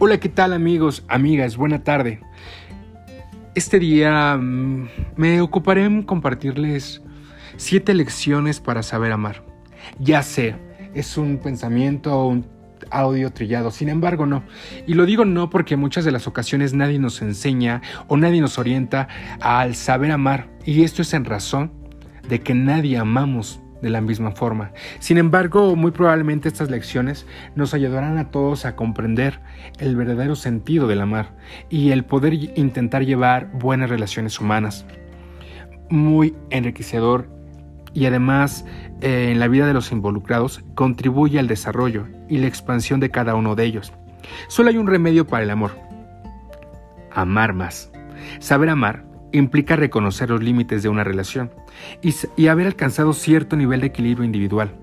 Hola, ¿qué tal amigos, amigas? Buena tarde. Este día mm, me ocuparé en compartirles siete lecciones para saber amar. Ya sé, es un pensamiento un audio trillado, sin embargo no. Y lo digo no porque muchas de las ocasiones nadie nos enseña o nadie nos orienta al saber amar. Y esto es en razón de que nadie amamos de la misma forma. Sin embargo, muy probablemente estas lecciones nos ayudarán a todos a comprender el verdadero sentido del amar y el poder intentar llevar buenas relaciones humanas. Muy enriquecedor y además eh, en la vida de los involucrados contribuye al desarrollo y la expansión de cada uno de ellos. Solo hay un remedio para el amor. Amar más. Saber amar implica reconocer los límites de una relación y, haber alcanzado cierto nivel de equilibrio individual.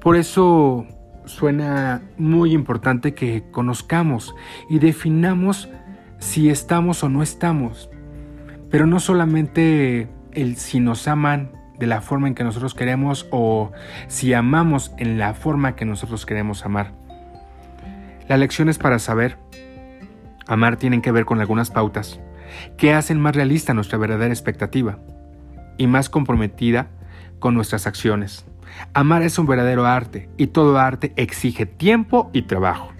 Por eso suena muy importante que conozcamos y definamos si estamos o no estamos, pero no solamente el si nos aman de la forma en que nosotros queremos o si amamos en la forma que nosotros queremos amar. Las lecciones para saber amar tienen que ver con algunas pautas que hacen más realista nuestra verdadera expectativa y más comprometida con nuestras acciones. Amar es un verdadero arte y todo arte exige tiempo y trabajo.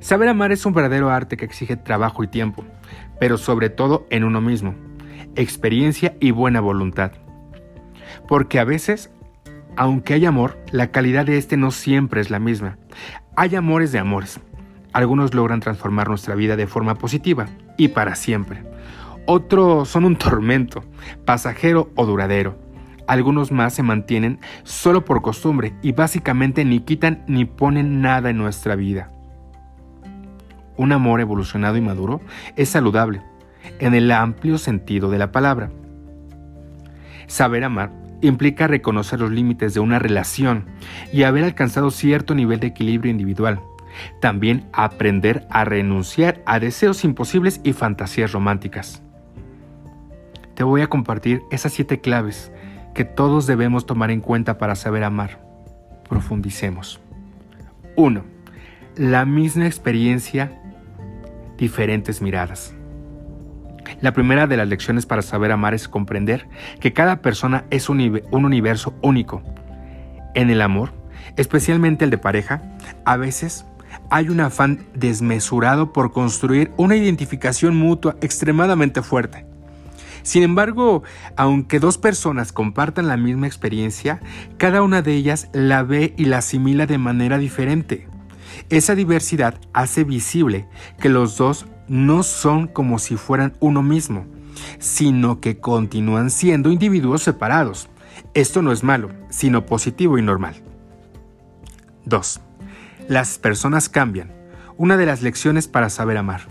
Saber amar es un verdadero arte que exige trabajo y tiempo, pero sobre todo en uno mismo, experiencia y buena voluntad. Porque a veces, aunque hay amor, la calidad de este no siempre es la misma. Hay amores de amores. Algunos logran transformar nuestra vida de forma positiva y para siempre. Otros son un tormento, pasajero o duradero. Algunos más se mantienen solo por costumbre y básicamente ni quitan ni ponen nada en nuestra vida. Un amor evolucionado y maduro es saludable, en el amplio sentido de la palabra. Saber amar implica reconocer los límites de una relación y haber alcanzado cierto nivel de equilibrio individual, también aprender a renunciar a deseos imposibles y fantasías románticas. Te voy a compartir esas siete claves que todos debemos tomar en cuenta para saber amar. Profundicemos. 1. La misma experiencia, diferentes miradas. La primera de las lecciones para saber amar es comprender que cada persona es un, un universo único. En el amor, especialmente el de pareja, a veces hay un afán desmesurado por construir una identificación mutua extremadamente fuerte. Sin embargo, aunque dos personas compartan la misma experiencia, cada una de ellas la ve y la asimila de manera diferente. Esa diversidad hace visible que los dos no son como si fueran uno mismo, sino que continúan siendo individuos separados. Esto no es malo, sino positivo y normal. 2. Las personas cambian. Una de las lecciones para saber amar.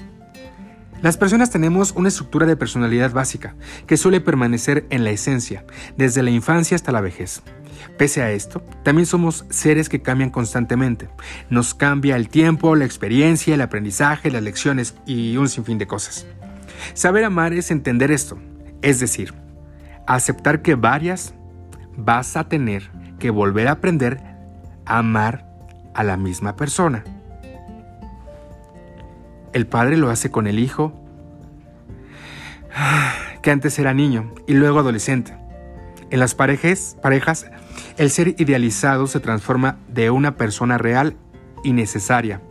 Las personas tenemos una estructura de personalidad básica que suele permanecer en la esencia, desde la infancia hasta la vejez. Pese a esto, también somos seres que cambian constantemente. Nos cambia el tiempo, la experiencia, el aprendizaje, las lecciones y un sinfín de cosas. Saber amar es entender esto, es decir, aceptar que varias vas a tener que volver a aprender a amar a la misma persona. El padre lo hace con el hijo, que antes era niño y luego adolescente. En las parejas, parejas, el ser idealizado se transforma de una persona real y necesaria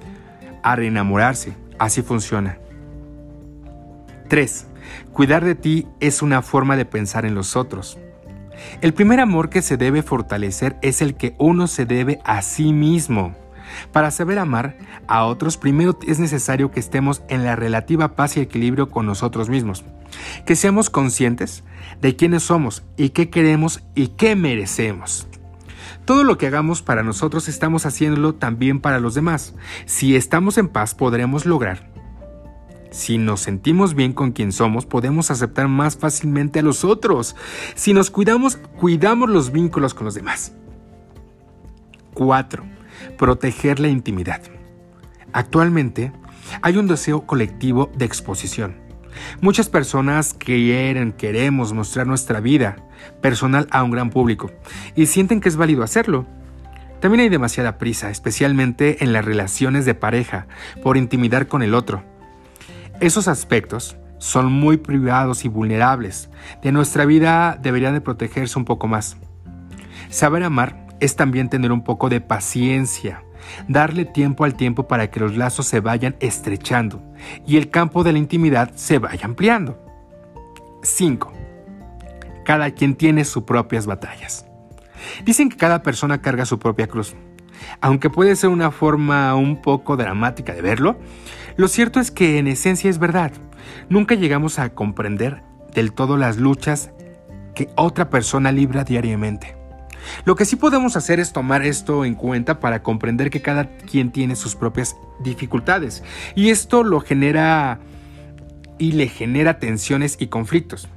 a reenamorarse. Así funciona. 3. Cuidar de ti es una forma de pensar en los otros. El primer amor que se debe fortalecer es el que uno se debe a sí mismo. Para saber amar a otros, primero es necesario que estemos en la relativa paz y equilibrio con nosotros mismos, que seamos conscientes de quiénes somos y qué queremos y qué merecemos. Todo lo que hagamos para nosotros estamos haciéndolo también para los demás. Si estamos en paz podremos lograr si nos sentimos bien con quien somos, podemos aceptar más fácilmente a los otros. Si nos cuidamos, cuidamos los vínculos con los demás. 4. Proteger la intimidad. Actualmente, hay un deseo colectivo de exposición. Muchas personas quieren, queremos mostrar nuestra vida personal a un gran público y sienten que es válido hacerlo. También hay demasiada prisa, especialmente en las relaciones de pareja, por intimidar con el otro. Esos aspectos son muy privados y vulnerables. De nuestra vida deberían de protegerse un poco más. Saber amar es también tener un poco de paciencia, darle tiempo al tiempo para que los lazos se vayan estrechando y el campo de la intimidad se vaya ampliando. 5. Cada quien tiene sus propias batallas. Dicen que cada persona carga su propia cruz. Aunque puede ser una forma un poco dramática de verlo, lo cierto es que en esencia es verdad. Nunca llegamos a comprender del todo las luchas que otra persona libra diariamente. Lo que sí podemos hacer es tomar esto en cuenta para comprender que cada quien tiene sus propias dificultades y esto lo genera y le genera tensiones y conflictos.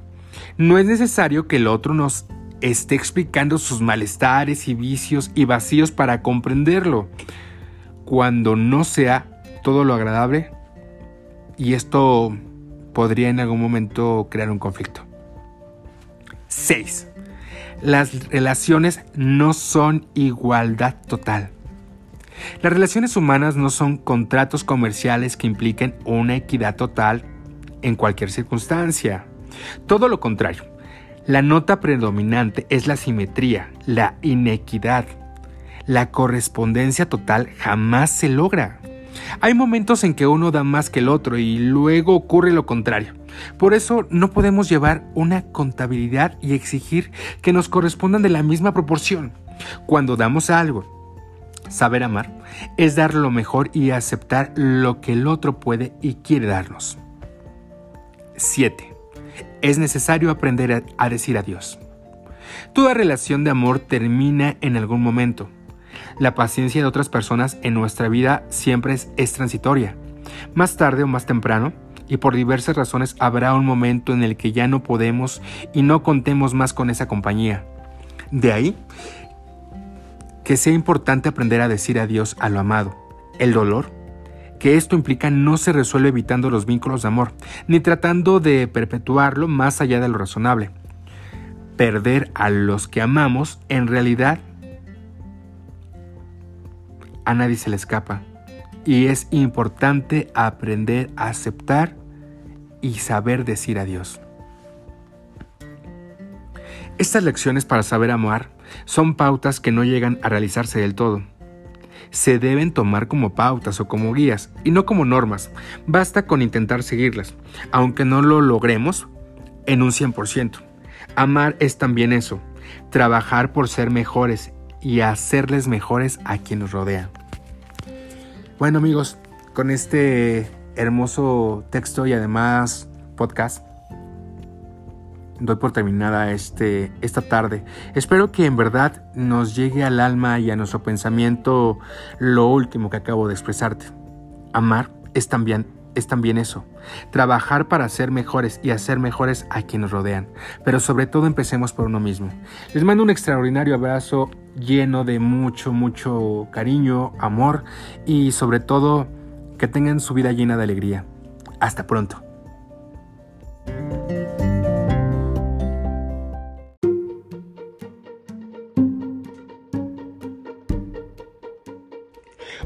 No es necesario que el otro nos esté explicando sus malestares y vicios y vacíos para comprenderlo, cuando no sea todo lo agradable y esto podría en algún momento crear un conflicto. 6. Las relaciones no son igualdad total. Las relaciones humanas no son contratos comerciales que impliquen una equidad total en cualquier circunstancia. Todo lo contrario, la nota predominante es la simetría, la inequidad. La correspondencia total jamás se logra. Hay momentos en que uno da más que el otro y luego ocurre lo contrario. Por eso no podemos llevar una contabilidad y exigir que nos correspondan de la misma proporción. Cuando damos algo, saber amar es dar lo mejor y aceptar lo que el otro puede y quiere darnos. 7. Es necesario aprender a, decir adiós. Toda relación de amor termina en algún momento. La paciencia de otras personas en nuestra vida siempre es, transitoria. Más tarde o más temprano, y por diversas razones habrá un momento en el que ya no podemos y no contemos más con esa compañía. De ahí que sea importante aprender a decir adiós a lo amado. El dolor que esto implica no se resuelve evitando los vínculos de amor, ni tratando de perpetuarlo más allá de lo razonable. Perder a los que amamos en realidad a nadie se le escapa. Y es importante aprender a aceptar y saber decir adiós. Estas lecciones para saber amar son pautas que no llegan a realizarse del todo se deben tomar como pautas o como guías y no como normas. Basta con intentar seguirlas, aunque no lo logremos en un 100%. Amar es también eso, trabajar por ser mejores y hacerles mejores a quien nos rodea. Bueno amigos, con este hermoso texto y además podcast, doy por terminada este, esta tarde. Espero que en verdad nos llegue al alma y a nuestro pensamiento lo último que acabo de expresarte. Amar es también, es también eso. Trabajar para ser mejores y hacer mejores a quienes rodean. Pero sobre todo empecemos por uno mismo. Les mando un extraordinario abrazo lleno de mucho, mucho cariño, amor y sobre todo que tengan su vida llena de alegría. Hasta pronto.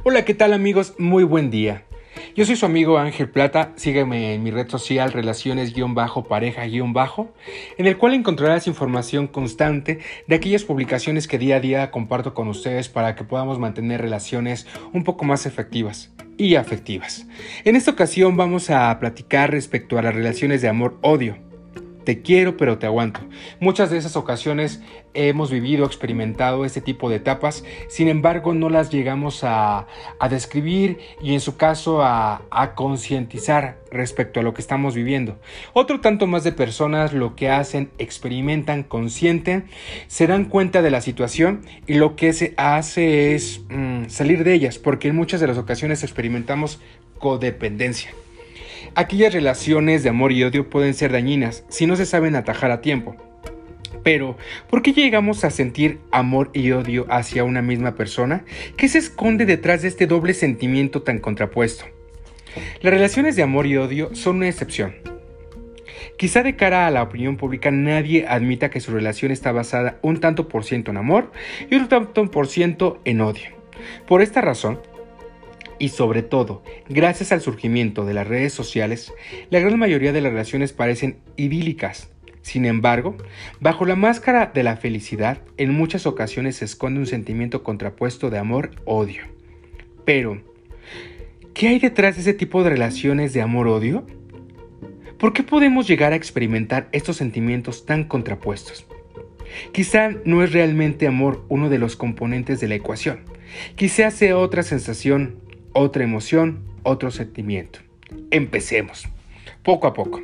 Hola, ¿qué tal amigos? Muy buen día. Yo soy su amigo Ángel Plata, sígueme en mi red social relaciones-pareja-bajo, en el cual encontrarás información constante de aquellas publicaciones que día a día comparto con ustedes para que podamos mantener relaciones un poco más efectivas y afectivas. En esta ocasión vamos a platicar respecto a las relaciones de amor-odio te quiero pero te aguanto. Muchas de esas ocasiones hemos vivido, experimentado este tipo de etapas, sin embargo no las llegamos a, describir y en su caso a, a concientizar respecto a lo que estamos viviendo. Otro tanto más de personas lo que hacen, experimentan, consienten, se dan cuenta de la situación y lo que se hace es mm, salir de ellas, porque en muchas de las ocasiones experimentamos codependencia. Aquellas relaciones de amor y odio pueden ser dañinas si no se saben atajar a tiempo. Pero, ¿por qué llegamos a sentir amor y odio hacia una misma persona? ¿Qué se esconde detrás de este doble sentimiento tan contrapuesto? Las relaciones de amor y odio son una excepción. Quizá de cara a la opinión pública nadie admita que su relación está basada un tanto por ciento en amor y un tanto por ciento en odio. Por esta razón, y sobre todo, gracias al surgimiento de las redes sociales, la gran mayoría de las relaciones parecen idílicas. Sin embargo, bajo la máscara de la felicidad, en muchas ocasiones se esconde un sentimiento contrapuesto de amor-odio. Pero, ¿qué hay detrás de ese tipo de relaciones de amor-odio? ¿Por qué podemos llegar a experimentar estos sentimientos tan contrapuestos? Quizá no es realmente amor uno de los componentes de la ecuación. Quizá sea otra sensación otra emoción, otro sentimiento. Empecemos, poco a poco.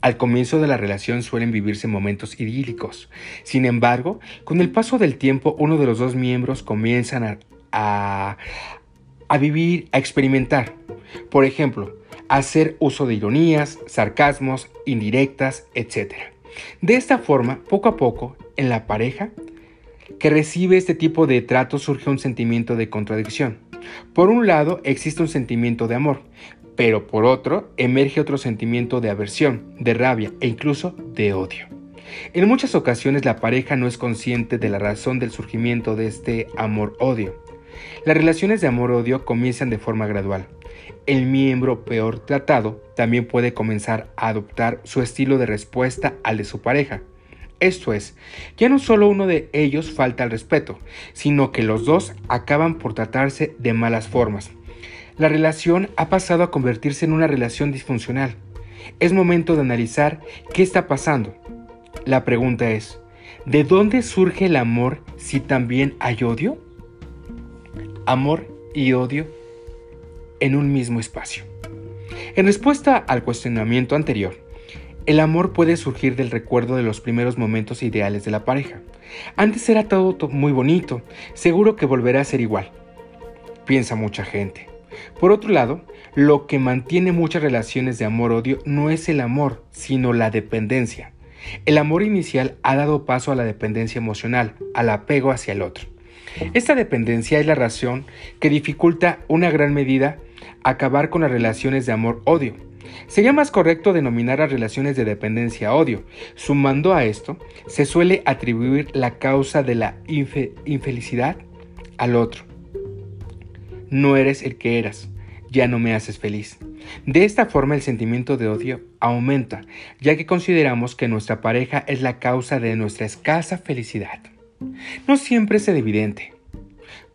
Al comienzo de la relación suelen vivirse momentos idílicos. Sin embargo, con el paso del tiempo, uno de los dos miembros comienzan a, a, vivir, a experimentar. Por ejemplo, hacer uso de ironías, sarcasmos, indirectas, etc. De esta forma, poco a poco, en la pareja que recibe este tipo de trato surge un sentimiento de contradicción. Por un lado existe un sentimiento de amor, pero por otro emerge otro sentimiento de aversión, de rabia e incluso de odio. En muchas ocasiones la pareja no es consciente de la razón del surgimiento de este amor-odio. Las relaciones de amor-odio comienzan de forma gradual. El miembro peor tratado también puede comenzar a adoptar su estilo de respuesta al de su pareja. Esto es, ya no solo uno de ellos falta al respeto, sino que los dos acaban por tratarse de malas formas. La relación ha pasado a convertirse en una relación disfuncional. Es momento de analizar qué está pasando. La pregunta es, ¿de dónde surge el amor si también hay odio? Amor y odio en un mismo espacio. En respuesta al cuestionamiento anterior, el amor puede surgir del recuerdo de los primeros momentos ideales de la pareja. Antes era todo muy bonito, seguro que volverá a ser igual, piensa mucha gente. Por otro lado, lo que mantiene muchas relaciones de amor-odio no es el amor, sino la dependencia. El amor inicial ha dado paso a la dependencia emocional, al apego hacia el otro. Esta dependencia es la razón que dificulta una gran medida acabar con las relaciones de amor-odio. Sería más correcto denominar a relaciones de dependencia-odio. Sumando a esto, se suele atribuir la causa de la infelicidad al otro. No eres el que eras, ya no me haces feliz. De esta forma el sentimiento de odio aumenta, ya que consideramos que nuestra pareja es la causa de nuestra escasa felicidad. No siempre es evidente,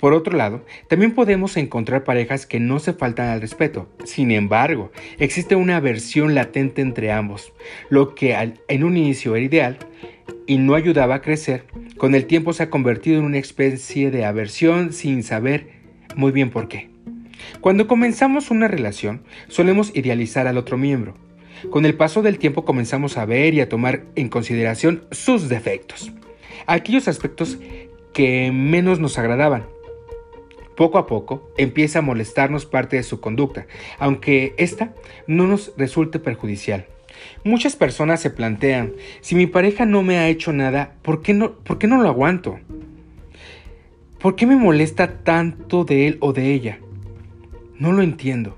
por otro lado, también podemos encontrar parejas que no se faltan al respeto. Sin embargo, existe una aversión latente entre ambos, lo que en un inicio era ideal y no ayudaba a crecer, con el tiempo se ha convertido en una especie de aversión sin saber muy bien por qué. Cuando comenzamos una relación, solemos idealizar al otro miembro. Con el paso del tiempo comenzamos a ver y a tomar en consideración sus defectos, aquellos aspectos que menos nos agradaban poco a poco empieza a molestarnos parte de su conducta, aunque ésta no nos resulte perjudicial. Muchas personas se plantean, si mi pareja no me ha hecho nada, ¿por qué no, por qué no lo aguanto? ¿Por qué me molesta tanto de él o de ella? No lo entiendo.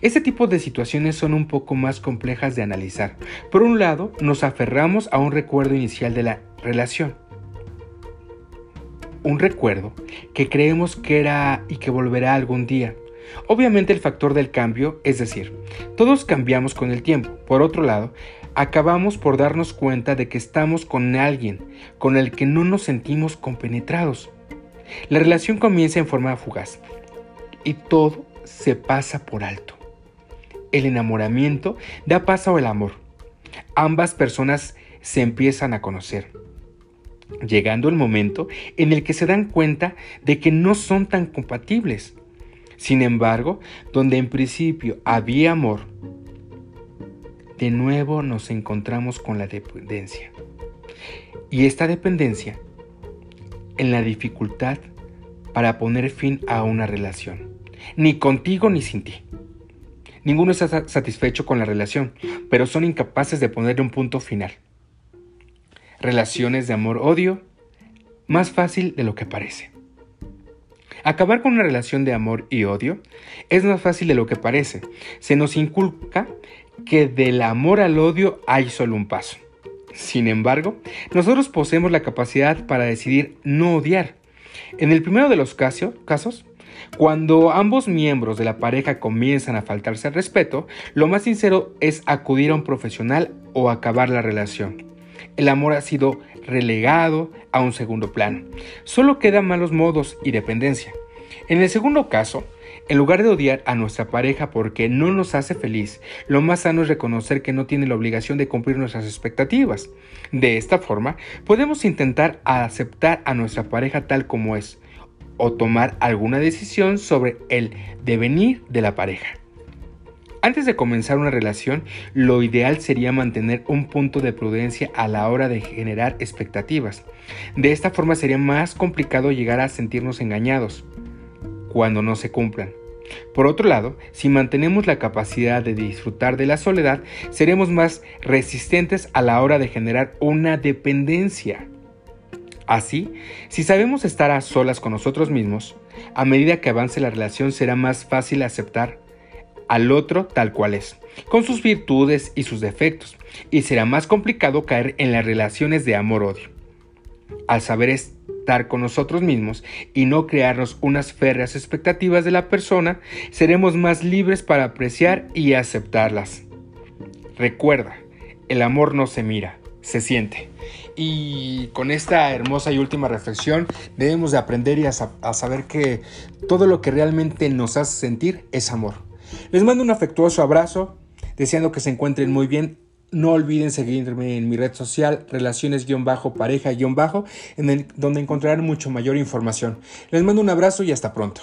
Este tipo de situaciones son un poco más complejas de analizar. Por un lado, nos aferramos a un recuerdo inicial de la relación un recuerdo que creemos que era y que volverá algún día. Obviamente el factor del cambio, es decir, todos cambiamos con el tiempo. Por otro lado, acabamos por darnos cuenta de que estamos con alguien con el que no nos sentimos compenetrados. La relación comienza en forma fugaz y todo se pasa por alto. El enamoramiento da paso al amor. Ambas personas se empiezan a conocer llegando el momento en el que se dan cuenta de que no son tan compatibles. Sin embargo, donde en principio había amor, de nuevo nos encontramos con la dependencia. Y esta dependencia en la dificultad para poner fin a una relación. Ni contigo ni sin ti. Ninguno está satisfecho con la relación, pero son incapaces de ponerle un punto final relaciones de amor-odio, más fácil de lo que parece. Acabar con una relación de amor y odio es más fácil de lo que parece. Se nos inculca que del amor al odio hay solo un paso. Sin embargo, nosotros poseemos la capacidad para decidir no odiar. En el primero de los casos, cuando ambos miembros de la pareja comienzan a faltarse al respeto, lo más sincero es acudir a un profesional o acabar la relación. El amor ha sido relegado a un segundo plano. Solo quedan malos modos y dependencia. En el segundo caso, en lugar de odiar a nuestra pareja porque no nos hace feliz, lo más sano es reconocer que no tiene la obligación de cumplir nuestras expectativas. De esta forma, podemos intentar aceptar a nuestra pareja tal como es o tomar alguna decisión sobre el devenir de la pareja. Antes de comenzar una relación, lo ideal sería mantener un punto de prudencia a la hora de generar expectativas. De esta forma sería más complicado llegar a sentirnos engañados cuando no se cumplan. Por otro lado, si mantenemos la capacidad de disfrutar de la soledad, seremos más resistentes a la hora de generar una dependencia. Así, si sabemos estar a solas con nosotros mismos, a medida que avance la relación será más fácil aceptar al otro tal cual es, con sus virtudes y sus defectos, y será más complicado caer en las relaciones de amor-odio. Al saber estar con nosotros mismos y no crearnos unas férreas expectativas de la persona, seremos más libres para apreciar y aceptarlas. Recuerda, el amor no se mira, se siente. Y con esta hermosa y última reflexión debemos de aprender y a, saber que todo lo que realmente nos hace sentir es amor. Les mando un afectuoso abrazo, deseando que se encuentren muy bien no olviden seguirme en mi red social relaciones-pareja-en donde encontrarán mucho mayor información. Les mando un abrazo y hasta pronto.